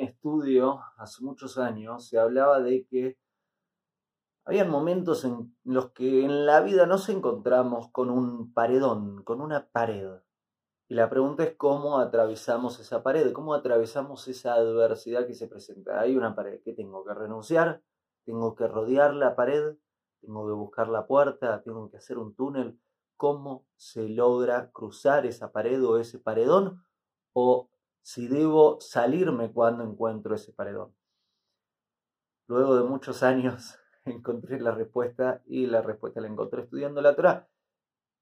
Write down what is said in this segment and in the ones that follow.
estudio, hace muchos años, se hablaba de que había momentos en los que en la vida nos encontramos con un paredón, con una pared. Y la pregunta es cómo atravesamos esa pared, cómo atravesamos esa adversidad que se presenta. Hay una pared que tengo que renunciar, tengo que rodear la pared, tengo que buscar la puerta, tengo que hacer un túnel. ¿Cómo se logra cruzar esa pared o ese paredón? O si debo salirme cuando encuentro ese paredón. Luego de muchos años encontré la respuesta y la respuesta la encontré estudiando la Torah.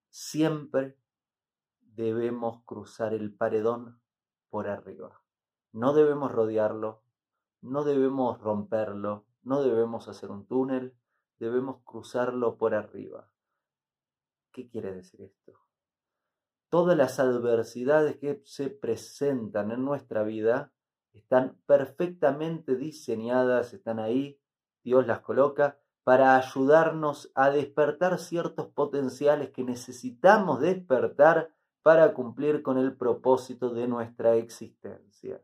Siempre debemos cruzar el paredón por arriba. No debemos rodearlo, no debemos romperlo, no debemos hacer un túnel, debemos cruzarlo por arriba. ¿Qué quiere decir esto? Todas las adversidades que se presentan en nuestra vida están perfectamente diseñadas, están ahí, Dios las coloca para ayudarnos a despertar ciertos potenciales que necesitamos despertar para cumplir con el propósito de nuestra existencia.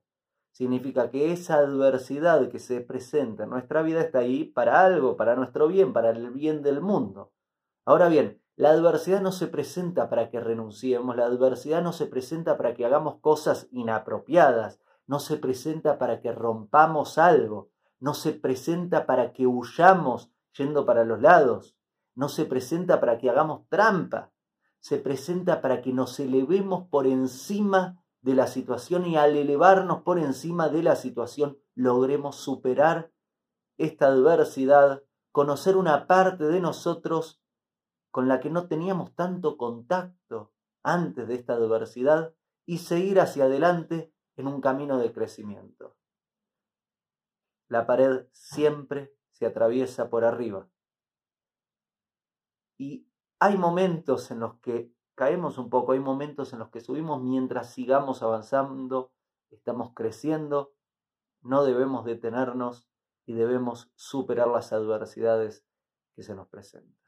Significa que esa adversidad que se presenta en nuestra vida está ahí para algo, para nuestro bien, para el bien del mundo. Ahora bien, la adversidad no se presenta para que renunciemos, la adversidad no se presenta para que hagamos cosas inapropiadas, no se presenta para que rompamos algo, no se presenta para que huyamos yendo para los lados, no se presenta para que hagamos trampa, se presenta para que nos elevemos por encima de la situación y al elevarnos por encima de la situación logremos superar esta adversidad, conocer una parte de nosotros con la que no teníamos tanto contacto antes de esta adversidad y seguir hacia adelante en un camino de crecimiento. La pared siempre se atraviesa por arriba. Y hay momentos en los que caemos un poco, hay momentos en los que subimos mientras sigamos avanzando, estamos creciendo, no debemos detenernos y debemos superar las adversidades que se nos presentan.